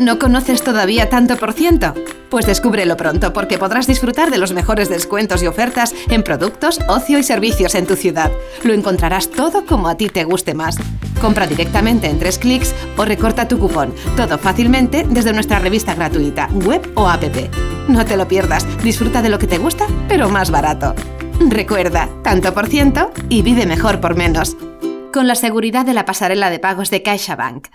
¿No conoces todavía tanto por ciento? Pues descúbrelo pronto porque podrás disfrutar de los mejores descuentos y ofertas en productos, ocio y servicios en tu ciudad. Lo encontrarás todo como a ti te guste más. Compra directamente en tres clics o recorta tu cupón. Todo fácilmente desde nuestra revista gratuita, web o app. No te lo pierdas, disfruta de lo que te gusta, pero más barato. Recuerda, tanto por ciento y vive mejor por menos. Con la seguridad de la pasarela de pagos de CaixaBank.